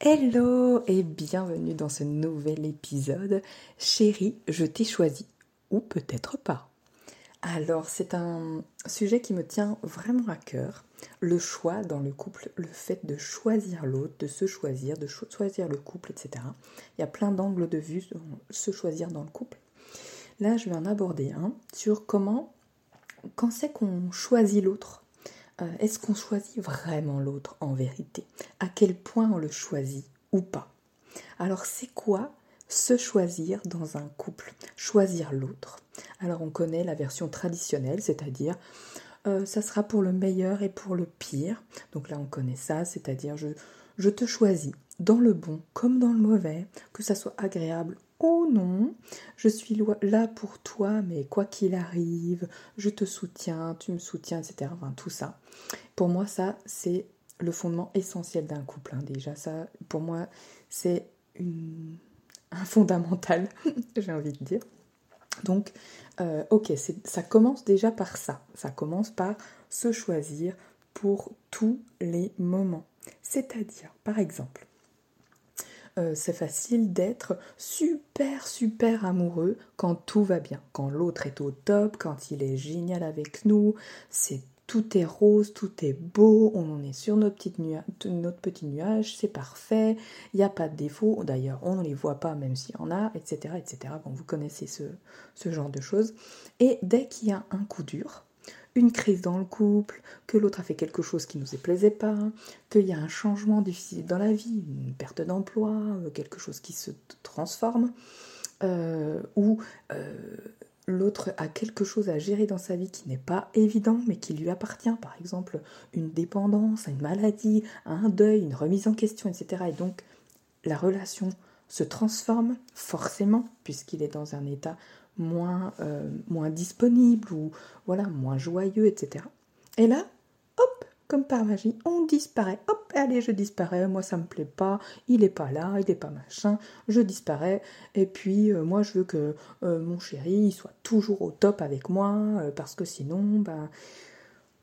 Hello et bienvenue dans ce nouvel épisode. Chérie, je t'ai choisi. Ou peut-être pas. Alors, c'est un sujet qui me tient vraiment à cœur. Le choix dans le couple, le fait de choisir l'autre, de se choisir, de choisir le couple, etc. Il y a plein d'angles de vue sur se choisir dans le couple. Là, je vais en aborder un sur comment, quand c'est qu'on choisit l'autre est-ce qu'on choisit vraiment l'autre en vérité? À quel point on le choisit ou pas? Alors c'est quoi se choisir dans un couple? Choisir l'autre. Alors on connaît la version traditionnelle, c'est-à-dire euh, ça sera pour le meilleur et pour le pire. Donc là on connaît ça, c'est-à-dire je, je te choisis dans le bon comme dans le mauvais, que ça soit agréable Oh non, je suis là pour toi, mais quoi qu'il arrive, je te soutiens, tu me soutiens, etc. Enfin, tout ça. Pour moi, ça, c'est le fondement essentiel d'un couple. Hein, déjà, ça, pour moi, c'est un fondamental, j'ai envie de dire. Donc, euh, ok, ça commence déjà par ça. Ça commence par se choisir pour tous les moments. C'est-à-dire, par exemple, euh, c'est facile d'être super super amoureux quand tout va bien, quand l'autre est au top, quand il est génial avec nous, c'est tout est rose, tout est beau, on est sur notre, petite notre petit nuage, c'est parfait, il n'y a pas de défaut, d'ailleurs on ne les voit pas même s'il y en a, etc. etc. Bon, vous connaissez ce genre de choses. Et dès qu'il y a un coup dur, une crise dans le couple, que l'autre a fait quelque chose qui ne nous plaisait pas, qu'il y a un changement difficile dans la vie, une perte d'emploi, euh, quelque chose qui se transforme, euh, ou euh, l'autre a quelque chose à gérer dans sa vie qui n'est pas évident mais qui lui appartient, par exemple une dépendance, une maladie, un deuil, une remise en question, etc. Et donc la relation se transforme forcément puisqu'il est dans un état moins, euh, moins disponible ou voilà, moins joyeux, etc. Et là, hop, comme par magie, on disparaît. Hop, allez, je disparais, moi ça me plaît pas, il est pas là, il est pas machin, je disparais. Et puis euh, moi je veux que euh, mon chéri soit toujours au top avec moi, parce que sinon, ben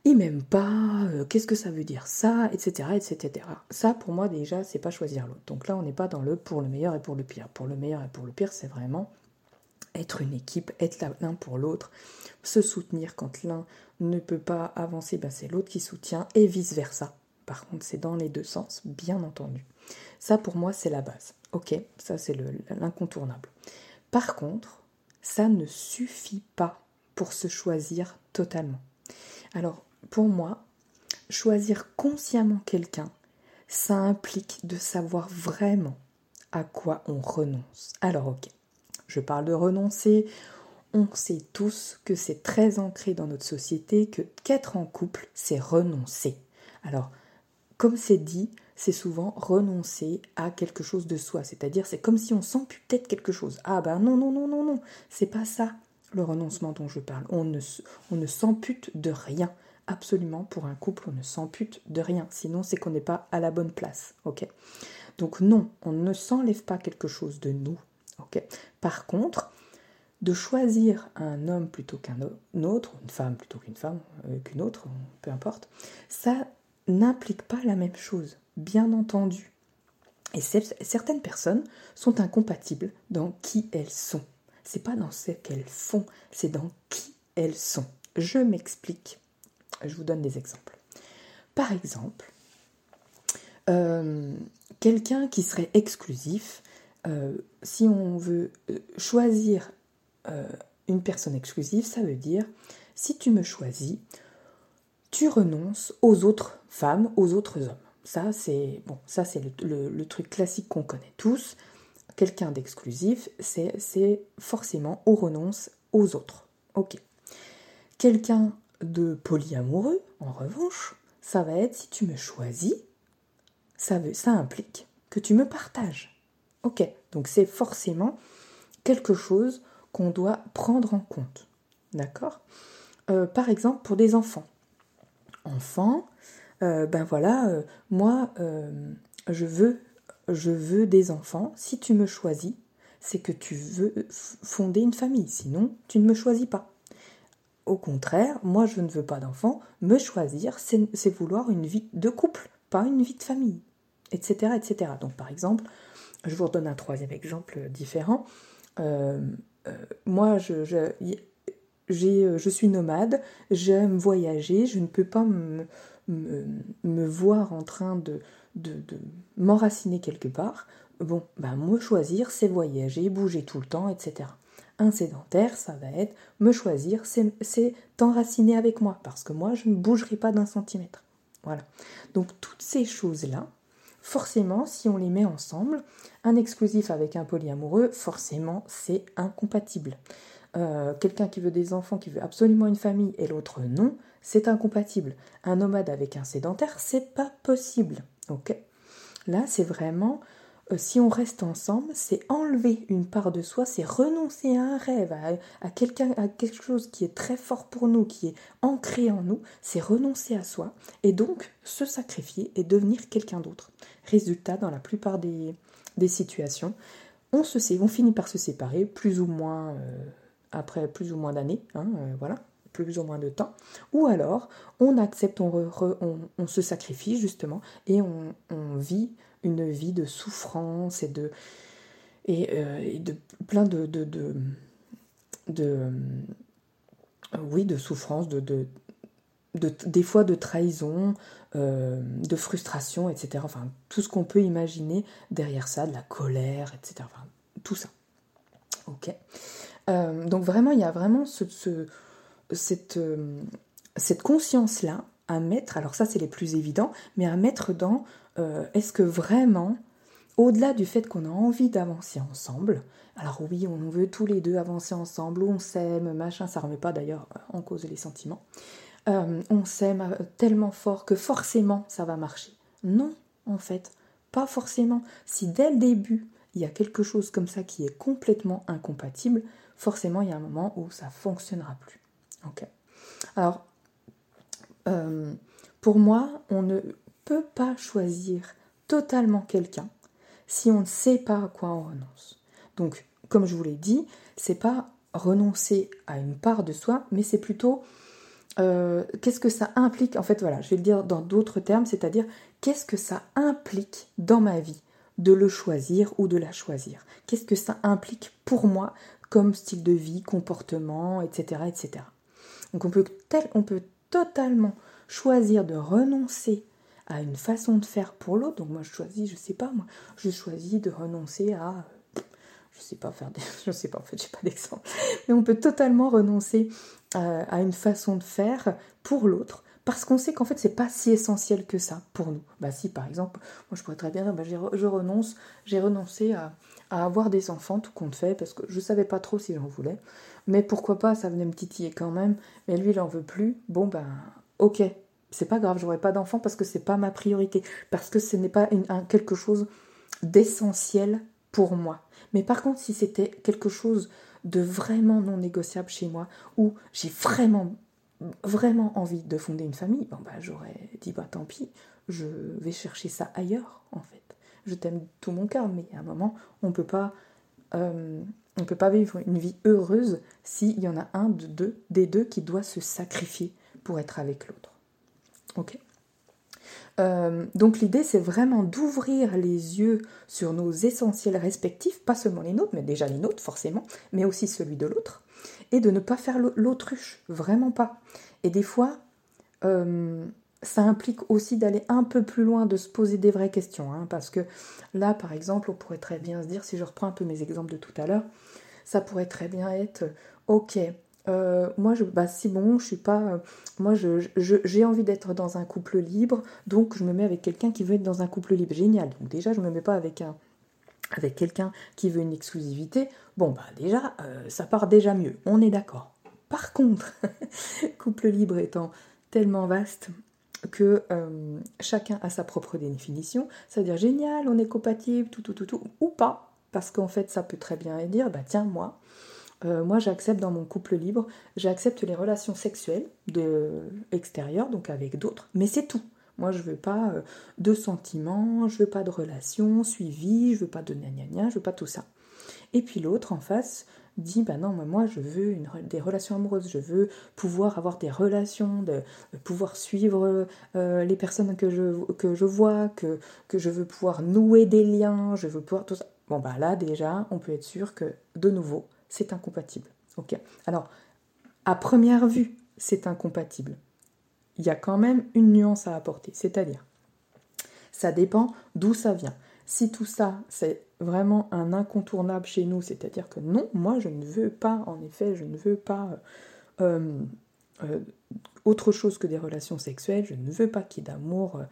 il m'aime pas, qu'est-ce que ça veut dire ça, etc., etc. Ça, pour moi, déjà, c'est pas choisir l'autre. Donc là, on n'est pas dans le pour le meilleur et pour le pire. Pour le meilleur et pour le pire, c'est vraiment être une équipe, être l'un pour l'autre, se soutenir quand l'un ne peut pas avancer, ben c'est l'autre qui soutient, et vice-versa. Par contre, c'est dans les deux sens, bien entendu. Ça, pour moi, c'est la base. Ok, ça, c'est l'incontournable. Par contre, ça ne suffit pas pour se choisir totalement. Alors, pour moi, choisir consciemment quelqu'un, ça implique de savoir vraiment à quoi on renonce. Alors, ok, je parle de renoncer. On sait tous que c'est très ancré dans notre société que qu'être en couple, c'est renoncer. Alors, comme c'est dit, c'est souvent renoncer à quelque chose de soi. C'est-à-dire, c'est comme si on s'amputait quelque chose. Ah ben non, non, non, non, non. C'est pas ça le renoncement dont je parle. On ne, s'ampute de rien. Absolument, pour un couple, on ne s'ampute de rien. Sinon, c'est qu'on n'est pas à la bonne place. Donc non, on ne s'enlève pas quelque chose de nous. Par contre, de choisir un homme plutôt qu'un autre, une femme plutôt qu'une femme, euh, qu'une autre, peu importe, ça n'implique pas la même chose, bien entendu. Et certaines personnes sont incompatibles dans qui elles sont. C'est pas dans ce qu'elles font, c'est dans qui elles sont. Je m'explique. Je vous donne des exemples. Par exemple, euh, quelqu'un qui serait exclusif euh, si on veut euh, choisir euh, une personne exclusive, ça veut dire si tu me choisis, tu renonces aux autres femmes, aux autres hommes. Ça, c'est bon, ça c'est le, truc classique qu'on connaît tous. Quelqu'un d'exclusif, c'est forcément on renonce aux autres. Ok. Quelqu'un de polyamoureux, en revanche, ça va être si tu me choisis, ça, veut, ça implique que tu me partages. Ok, donc c'est forcément quelque chose qu'on doit prendre en compte. D'accord? Euh, Par exemple, pour des enfants. Enfants, euh, ben voilà, euh, moi, je, veux, je veux des enfants. Si tu me choisis, c'est que tu veux fonder une famille. Sinon, tu ne me choisis pas. Au contraire, moi, je ne veux pas d'enfants. Me choisir, c'est vouloir une vie de couple, pas une vie de famille. etc., etc. Donc par exemple, je vous redonne un troisième exemple différent. moi, je, je, suis nomade, j'aime voyager, je ne peux pas me, voir en train de m'enraciner quelque part. Bon, ben, me choisir, c'est voyager, bouger tout le temps, etc. Un sédentaire, ça va être me choisir, c'est t'enraciner avec moi, parce que moi, je ne bougerai pas d'un centimètre. Voilà. Donc, toutes ces choses-là, forcément, si on les met ensemble, un exclusif avec un polyamoureux, forcément, c'est incompatible. Euh, quelqu'un qui veut des enfants, qui veut absolument une famille, et l'autre non, c'est incompatible. Un nomade avec un sédentaire, c'est pas possible. Ok? Là, c'est vraiment si on reste ensemble, c'est enlever une part de soi, c'est renoncer à un rêve, à, quelqu'un, à quelque chose qui est très fort pour nous, qui est ancré en nous, c'est renoncer à soi et donc se sacrifier et devenir quelqu'un d'autre. Résultat, dans la plupart des, situations, on se sait, on finit par se séparer, plus ou moins euh, après plus ou moins d'années, hein, euh, voilà, plus ou moins de temps, ou alors on accepte, on, se sacrifie justement et on, vit une vie de souffrance et de, et, euh, de plein de, de, de, euh, oui, de souffrance, de, de, des fois de trahison, de frustration, etc. Enfin, tout ce qu'on peut imaginer derrière ça, de la colère, etc. Enfin, tout ça. Ok. Euh, donc vraiment, il y a vraiment ce, cette, euh, cette conscience-là à mettre, alors ça c'est les plus évidents, mais à mettre dans euh, est-ce que vraiment, au-delà du fait qu'on a envie d'avancer ensemble, alors oui, on veut tous les deux avancer ensemble, on s'aime, machin, ça ne remet pas d'ailleurs en cause les sentiments, on s'aime tellement fort que forcément ça va marcher. Non, en fait, pas forcément. Si dès le début, il y a quelque chose comme ça qui est complètement incompatible, forcément il y a un moment où ça fonctionnera plus. Alors, euh, pour moi, on ne peut pas choisir totalement quelqu'un si on ne sait pas à quoi on renonce. Donc, comme je vous l'ai dit, c'est pas renoncer à une part de soi, mais c'est plutôt euh, qu'est-ce que ça implique? En fait, voilà, je vais le dire dans d'autres termes, c'est-à-dire qu'est-ce que ça implique dans ma vie de le choisir ou de la choisir? Qu'est-ce que ça implique pour moi comme style de vie, comportement, etc. etc. Donc on peut, on peut totalement choisir de renoncer à une façon de faire pour l'autre. Donc moi je choisis, je sais pas moi, je choisis de renoncer à je sais pas faire des je sais pas en fait, j'ai pas d'exemple. Mais on peut totalement renoncer à, à une façon de faire pour l'autre parce qu'on sait qu'en fait c'est pas si essentiel que ça pour nous. Bah si par exemple, moi je pourrais très bien dire bah, je renonce, j'ai renoncé à, avoir des enfants tout compte fait parce que je savais pas trop si j'en voulais, mais pourquoi pas, ça venait me titiller quand même, mais lui il en veut plus, bon ben ok, c'est pas grave, j'aurai pas d'enfants parce que c'est pas ma priorité, parce que ce n'est pas quelque chose d'essentiel pour moi. Mais par contre si c'était quelque chose de vraiment non négociable chez moi, où j'ai vraiment vraiment envie de fonder une famille, bah j'aurais dit bah tant pis, je vais chercher ça ailleurs en fait. Je t'aime tout mon cœur, mais à un moment on peut pas euh, on peut pas vivre une vie heureuse s'il y en a un des deux qui doit se sacrifier pour être avec l'autre. Ok euh, donc l'idée c'est vraiment d'ouvrir les yeux sur nos essentiels respectifs, pas seulement les nôtres, mais déjà les nôtres forcément, mais aussi celui de l'autre, et de ne pas faire l'autruche, vraiment pas. Et des fois, euh, ça implique aussi d'aller un peu plus loin, de se poser des vraies questions, hein, parce que là, par exemple, on pourrait très bien se dire, si je reprends un peu mes exemples de tout à l'heure, ça pourrait très bien être, ok, euh, moi, je, bah, si bon, je suis pas. Euh, moi, j'ai envie d'être dans un couple libre, donc je me mets avec quelqu'un qui veut être dans un couple libre. Génial. Donc, déjà, je me mets pas avec un, avec quelqu'un qui veut une exclusivité, bon bah déjà, euh, ça part déjà mieux, on est d'accord. Par contre, couple libre étant tellement vaste que chacun a sa propre définition, c'est-à-dire génial, on est compatible, tout, tout, tout, tout, ou pas, parce qu'en fait ça peut très bien dire, bah tiens, moi, euh, moi j'accepte dans mon couple libre, j'accepte les relations sexuelles de extérieures, donc avec d'autres, mais c'est tout. Moi, je veux pas euh, de sentiments, je veux pas de relations suivies, je veux pas de gna gna gna, je veux pas tout ça. Et puis l'autre en face, dit bah non moi je veux des relations amoureuses je veux pouvoir avoir des relations de, pouvoir suivre euh, les personnes que je, que je vois que, que je veux pouvoir nouer des liens je veux pouvoir tout ça bon bah là déjà on peut être sûr que de nouveau c'est incompatible. Ok. Alors à première vue c'est incompatible. Il y a quand même une nuance à apporter c'est-à-dire ça dépend d'où ça vient. Si tout ça, c'est vraiment un incontournable chez nous, c'est-à-dire que non, moi je ne veux pas, en effet, je ne veux pas euh, euh, autre chose que des relations sexuelles, je ne veux pas qu'il y ait d'amour euh,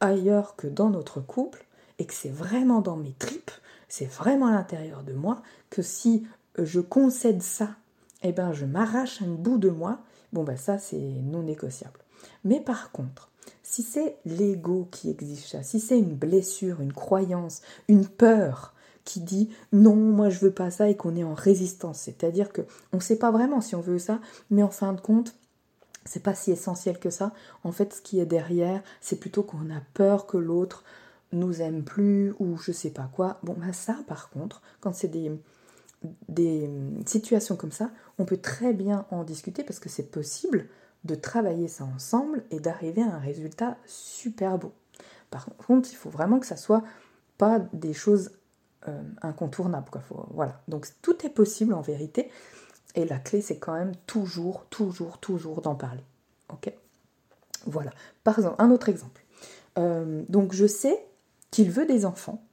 ailleurs que dans notre couple, et que c'est vraiment dans mes tripes, c'est vraiment à l'intérieur de moi, que si je concède ça, eh ben je m'arrache un bout de moi, bon ben ça c'est non négociable. Mais par contre, si c'est l'ego qui exige ça, si c'est une blessure, une croyance, une peur qui dit non, moi je veux pas ça et qu'on est en résistance, c'est-à-dire que on ne sait pas vraiment si on veut ça, mais en fin de compte, c'est pas si essentiel que ça. En fait, ce qui est derrière, c'est plutôt qu'on a peur que l'autre nous aime plus ou je sais pas quoi. Bon, bah ça, par contre, quand c'est des, des situations comme ça, on peut très bien en discuter parce que c'est possible de travailler ça ensemble et d'arriver à un résultat super beau. Par contre, il faut vraiment que ça soit pas des choses euh, incontournables. Quoi. voilà. Donc tout est possible en vérité. Et la clé, c'est quand même toujours, toujours, toujours d'en parler. Ok? Voilà. Par exemple, un autre exemple. Euh, donc je sais qu'il veut des enfants.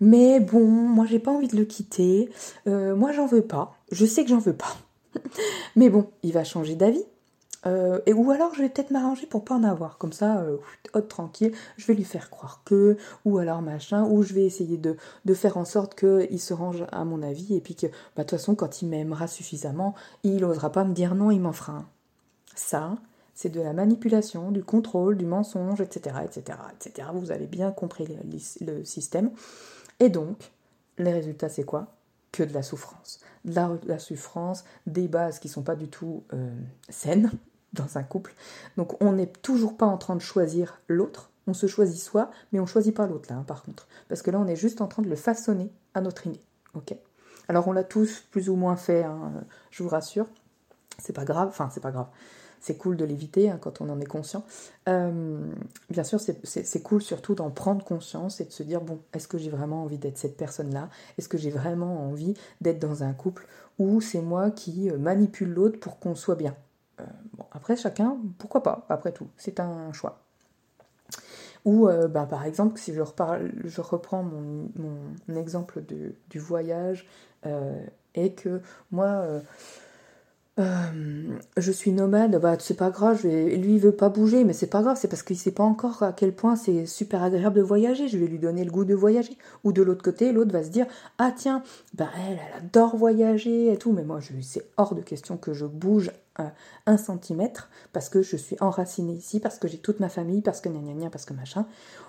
Mais bon, moi j'ai pas envie de le quitter. Euh, moi j'en veux pas. Je sais que j'en veux pas. mais bon, il va changer d'avis. Euh, et, ou alors je vais peut-être m'arranger pour pas en avoir, comme ça, euh, tranquille, je vais lui faire croire que, ou alors machin, ou je vais essayer de, faire en sorte qu'il se range à mon avis, et puis que, bah, de toute façon, quand il m'aimera suffisamment, il n'osera pas me dire non, il m'en fera un. Ça, c'est de la manipulation, du contrôle, du mensonge, etc., etc., etc. Vous avez bien compris le, système. Et donc, les résultats, c'est quoi? Que de la souffrance. De la, souffrance, des bases qui sont pas du tout euh, saines, dans un couple. Donc on n'est toujours pas en train de choisir l'autre, on se choisit soi, mais on choisit pas l'autre là, hein, par contre. Parce que là, on est juste en train de le façonner à notre idée. Alors on l'a tous plus ou moins fait, hein, je vous rassure. C'est pas grave, enfin c'est pas grave. C'est cool de l'éviter hein, quand on en est conscient. Euh, bien sûr, c'est cool surtout d'en prendre conscience et de se dire bon, est-ce que j'ai vraiment envie d'être cette personne-là? Est-ce que j'ai vraiment envie d'être dans un couple où c'est moi qui euh, manipule l'autre pour qu'on soit bien? Euh, bon, après, chacun, pourquoi pas, après tout, c'est un choix. Ou, bah, par exemple, si je, reparle, je reprends mon, mon exemple du voyage, et que moi, je suis nomade, bah, c'est pas grave, lui il veut pas bouger, mais c'est pas grave, c'est parce qu'il sait pas encore à quel point c'est super agréable de voyager, je vais lui donner le goût de voyager. Ou de l'autre côté, l'autre va se dire, ah tiens, bah elle, adore voyager et tout, mais moi, c'est hors de question que je bouge un centimètre parce que je suis enracinée ici, parce que j'ai toute ma famille, parce que gna gna, parce que machin.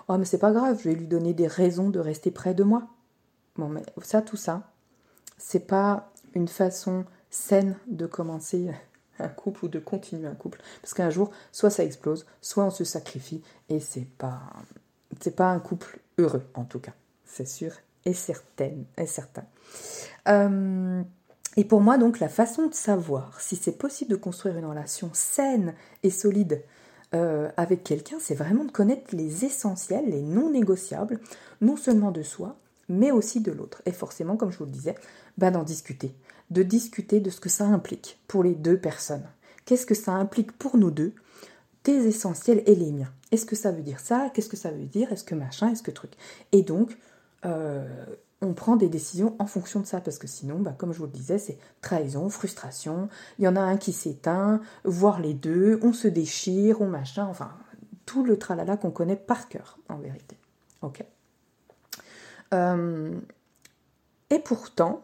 Oh, mais c'est pas grave, je vais lui donner des raisons de rester près de moi. Bon, mais ça, tout ça, c'est pas une façon saine de commencer un couple ou de continuer un couple. Parce qu'un jour, soit ça explose, soit on se sacrifie, et c'est pas, c'est pas un couple heureux, en tout cas. C'est sûr et certain. Et certain. Euh, et pour moi, donc, la façon de savoir si c'est possible de construire une relation saine et solide euh, avec quelqu'un, c'est vraiment de connaître les essentiels, les non négociables, non seulement de soi, mais aussi de l'autre. Et forcément, comme je vous le disais, bah, d'en discuter. De discuter de ce que ça implique pour les deux personnes. Qu'est-ce que ça implique pour nous deux Tes essentiels et les miens? Est-ce que ça veut dire ça? Qu'est-ce que ça veut dire? Est-ce que machin? Est-ce que truc? Et donc, euh, on prend des décisions en fonction de ça, parce que sinon, bah, comme je vous le disais, c'est trahison, frustration, il y en a un qui s'éteint, voire les deux, on se déchire, on machin, enfin, tout le tralala qu'on connaît par cœur, en vérité. Ok? Euh, et pourtant,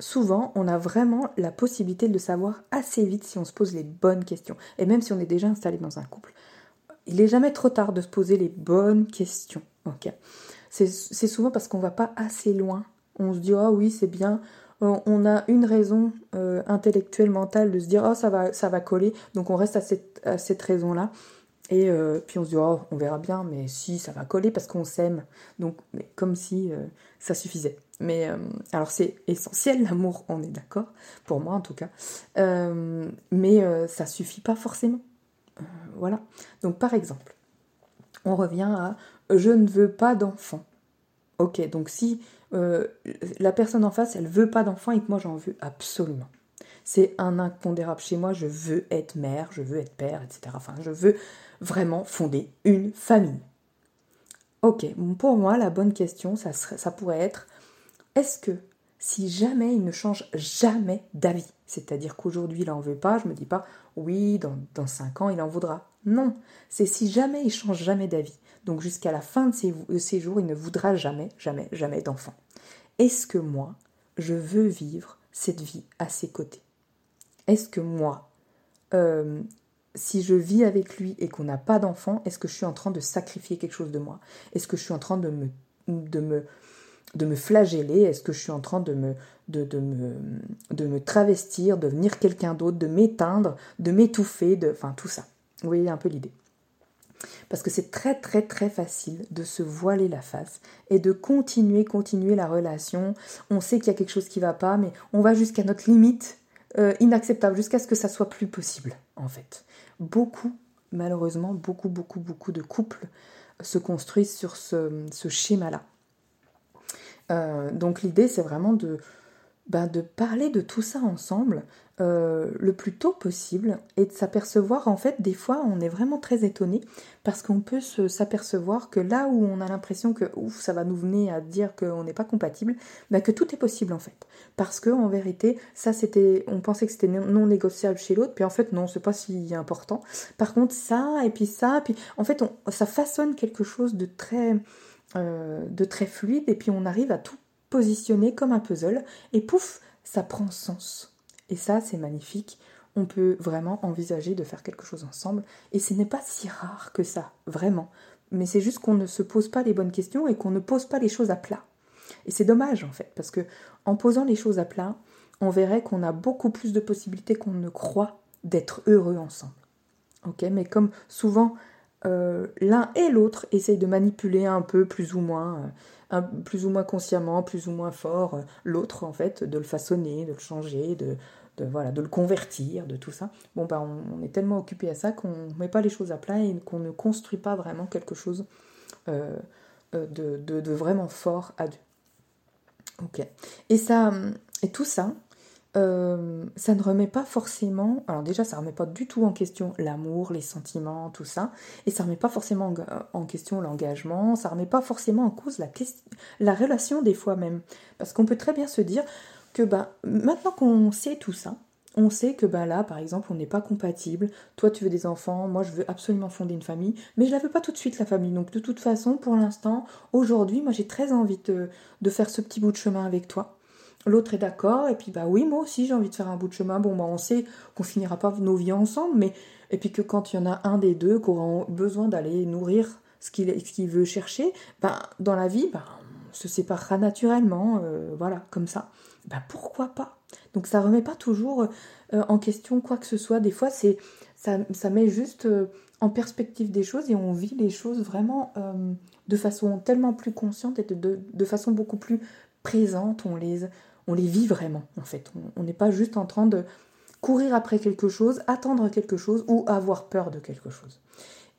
souvent, on a vraiment la possibilité de le savoir assez vite si on se pose les bonnes questions. Et même si on est déjà installé dans un couple, il n'est jamais trop tard de se poser les bonnes questions. C'est souvent parce qu'on va pas assez loin. On se dit, ah oui, c'est bien. Euh, on a une raison euh, intellectuelle, mentale de se dire, oh, ça va, ça va coller. Donc on reste à cette, raison-là. Et euh, puis on se dit, oh, on verra bien, mais si, ça va coller parce qu'on s'aime. Donc, comme si euh, ça suffisait. Mais euh, alors c'est essentiel l'amour, on est d'accord, pour moi en tout cas. mais ça suffit pas forcément. voilà. Donc par exemple, on revient à je ne veux pas d'enfant. Ok, donc si la personne en face, elle veut pas d'enfant et que moi j'en veux absolument. C'est un impondérable chez moi, je veux être mère, je veux être père, etc. Enfin, je veux vraiment fonder une famille Ok, pour moi, la bonne question, ça, pourrait être est-ce que si jamais il ne change jamais d'avis, c'est-à-dire qu'aujourd'hui il n'en veut pas, je me dis pas oui, dans, dans 5 ans il en voudra. Non, c'est si jamais il change jamais d'avis. Donc jusqu'à la fin de ses jours, il ne voudra jamais, jamais, jamais d'enfant. Est-ce que moi, je veux vivre cette vie à ses côtés? Est-ce que moi, euh, si je vis avec lui et qu'on n'a pas d'enfant, est-ce que je suis en train de sacrifier quelque chose de moi? Est-ce que je suis en train de me, de me, flageller? Est-ce que je suis en train de me, de, de me, de me travestir, de devenir quelqu'un d'autre, de m'éteindre, de m'étouffer, de, enfin tout ça? Vous voyez un peu l'idée. Parce que c'est très très très facile de se voiler la face et de continuer, continuer la relation. On sait qu'il y a quelque chose qui ne va pas, mais on va jusqu'à notre limite euh, inacceptable, jusqu'à ce que ça soit plus possible, en fait beaucoup, malheureusement, beaucoup, beaucoup, beaucoup de couples se construisent sur ce, schéma-là. Euh, donc l'idée, c'est vraiment de, ben, de parler de tout ça ensemble euh, le plus tôt possible et de s'apercevoir, en fait, des fois, on est vraiment très étonné parce qu'on peut s'apercevoir que là où on a l'impression que ouf, ça va nous venir à dire qu'on n'est pas compatible, ben, que tout est possible en fait. Parce que en vérité, ça c'était, on pensait que c'était non négociable chez l'autre, puis en fait non, c'est pas si important. Par contre, ça et puis ça, puis en fait, on, ça façonne quelque chose de très, euh, de très fluide et puis on arrive à tout positionner comme un puzzle et pouf, ça prend sens. Et ça, c'est magnifique. On peut vraiment envisager de faire quelque chose ensemble. Et ce n'est pas si rare que ça, vraiment. Mais c'est juste qu'on ne se pose pas les bonnes questions et qu'on ne pose pas les choses à plat. Et c'est dommage en fait, parce que en posant les choses à plat, on verrait qu'on a beaucoup plus de possibilités qu'on ne croit d'être heureux ensemble. Ok, mais comme souvent euh, l'un et l'autre essayent de manipuler un peu, plus ou moins, euh, plus ou moins consciemment, plus ou moins fort, euh, l'autre en fait, de le façonner, de le changer, de, voilà, de le convertir, de tout ça. Bon, bah, on, est tellement occupé à ça qu'on ne met pas les choses à plat et qu'on ne construit pas vraiment quelque chose de, de, vraiment fort à deux. Ok. Et ça, et tout ça, euh, ça ne remet pas forcément, alors déjà ça ne remet pas du tout en question l'amour, les sentiments, tout ça, et ça ne remet pas forcément en question l'engagement, ça ne remet pas forcément en cause la, la relation des fois même. Parce qu'on peut très bien se dire que bah, maintenant qu'on sait tout ça, on sait que bah là, par exemple, on n'est pas compatible. Toi, tu veux des enfants, moi, je veux absolument fonder une famille, mais je la veux pas tout de suite, la famille. Donc, de toute façon, pour l'instant, aujourd'hui, moi, j'ai très envie de, faire ce petit bout de chemin avec toi. L'autre est d'accord, et puis bah oui, moi aussi j'ai envie de faire un bout de chemin. Bon, bah on sait qu'on finira pas nos vies ensemble, mais et puis que quand il y en a un des deux qui aura besoin d'aller nourrir ce qu'il veut chercher, bah, dans la vie, bah, on se séparera naturellement, euh, voilà, comme ça. Bah pourquoi pas? Donc ça remet pas toujours euh, en question quoi que ce soit. Des fois, c'est ça, ça, met juste euh, en perspective des choses et on vit les choses vraiment de façon tellement plus consciente et de, de, de façon beaucoup plus présente. On les, on les vit vraiment, en fait. On n'est pas juste en train de courir après quelque chose, attendre quelque chose ou avoir peur de quelque chose.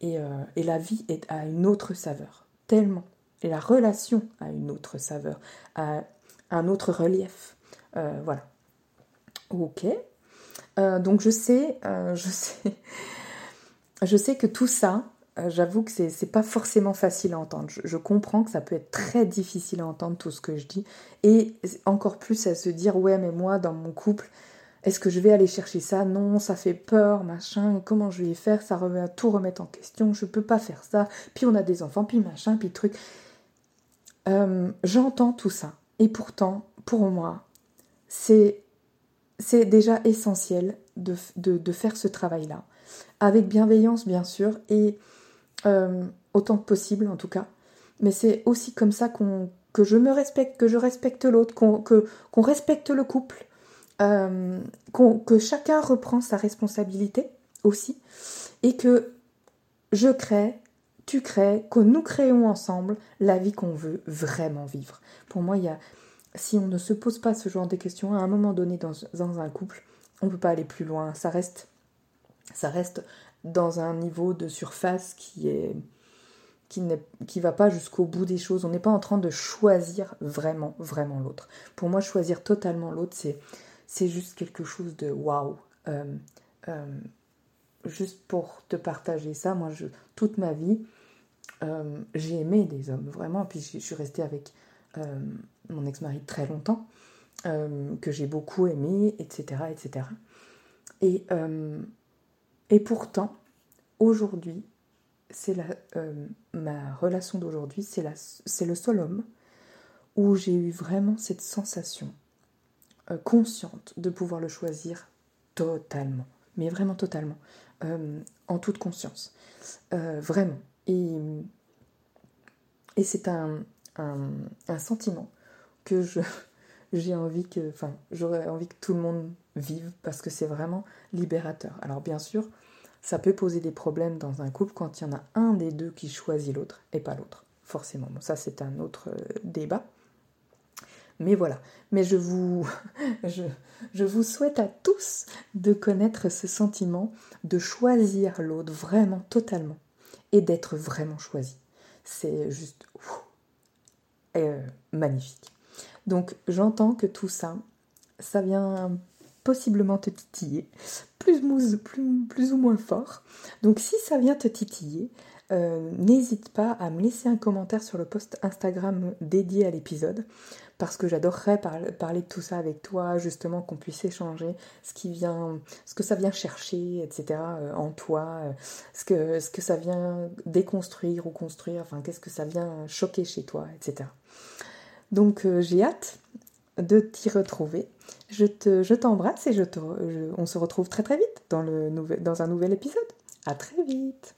Et, euh, la vie est à une autre saveur, tellement. Et la relation a une autre saveur, a un autre relief. Euh, voilà. Ok. Euh, donc je sais, je sais, je sais que tout ça, j'avoue que c'est pas forcément facile à entendre. Je, comprends que ça peut être très difficile à entendre tout ce que je dis. Et encore plus à se dire, ouais, mais moi, dans mon couple, est-ce que je vais aller chercher ça? Non, ça fait peur, machin. Comment je vais faire? Ça va tout remettre en question. Je peux pas faire ça. Puis on a des enfants, puis machin, puis truc. Euh, j'entends tout ça. Et pourtant, pour moi, c'est déjà essentiel de, de faire ce travail-là. Avec bienveillance, bien sûr, et euh, autant que possible en tout cas. Mais c'est aussi comme ça qu'on, que je me respecte, que je respecte l'autre, qu'on, respecte le couple, euh, que chacun reprend sa responsabilité aussi, et que je crée, tu crées, que nous créons ensemble la vie qu'on veut vraiment vivre. Pour moi, si on ne se pose pas ce genre de questions, à un moment donné dans, dans un couple, on ne peut pas aller plus loin. Ça reste, ça reste dans un niveau de surface qui est qui ne qui va pas jusqu'au bout des choses. On n'est pas en train de choisir vraiment, vraiment l'autre. Pour moi, choisir totalement l'autre, c'est, c'est juste quelque chose de waouh. Euh, euh, juste pour te partager ça, moi, toute ma vie, euh, j'ai aimé des hommes, vraiment. Puis je, suis restée avec mon ex-mari très longtemps, que j'ai beaucoup aimé, etc. etc. Et, et pourtant, aujourd'hui, c'est la, euh, ma relation d'aujourd'hui, c'est, le seul homme où j'ai eu vraiment cette sensation euh, consciente de pouvoir le choisir totalement, mais vraiment totalement, euh, en toute conscience, vraiment. Et, c'est un, sentiment que j'ai envie que, enfin, j'aurais envie que tout le monde vive parce que c'est vraiment libérateur. Alors bien sûr, ça peut poser des problèmes dans un couple quand il y en a un des deux qui choisit l'autre et pas l'autre, forcément. Bon, ça c'est un autre euh, débat. Mais voilà. Mais je vous, je, je, vous souhaite à tous de connaître ce sentiment de choisir l'autre vraiment totalement et d'être vraiment choisi. C'est juste euh, magnifique. Donc j'entends que tout ça, ça vient possiblement te titiller, plus, ou moins fort. Donc si ça vient te titiller, euh, n'hésite pas à me laisser un commentaire sur le post Instagram dédié à l'épisode parce que j'adorerais parler, de tout ça avec toi, justement qu'on puisse échanger ce qui vient, ce que ça vient chercher, etc. Euh, en toi, euh, ce que, ce que ça vient déconstruire ou construire, enfin qu'est-ce que ça vient choquer chez toi, etc. Donc j'ai hâte de t'y retrouver. Je, te, je t'embrasse et je te, on se retrouve très très vite dans, dans un nouvel épisode. À très vite